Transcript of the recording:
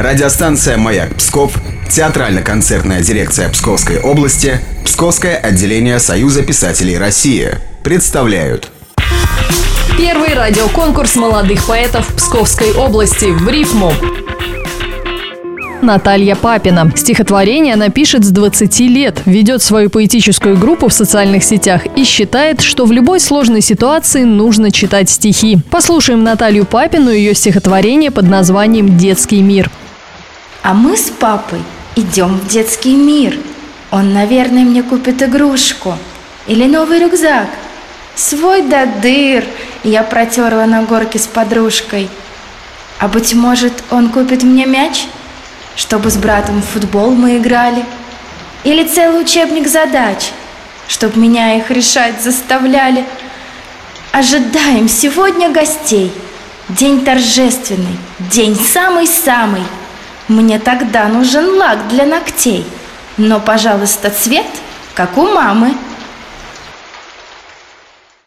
Радиостанция «Маяк Псков», театрально-концертная дирекция Псковской области, Псковское отделение Союза писателей России представляют Первый радиоконкурс молодых поэтов Псковской области в рифму. Наталья Папина. Стихотворение она пишет с 20 лет, ведет свою поэтическую группу в социальных сетях и считает, что в любой сложной ситуации нужно читать стихи. Послушаем Наталью Папину и ее стихотворение под названием «Детский мир». А мы с папой идем в детский мир. Он, наверное, мне купит игрушку или новый рюкзак. Свой до дыр я протерла на горке с подружкой. А быть может, он купит мне мяч – чтобы с братом в футбол мы играли, или целый учебник задач, чтоб меня их решать заставляли. Ожидаем сегодня гостей, день торжественный, день самый-самый. Мне тогда нужен лак для ногтей, но, пожалуйста, цвет, как у мамы –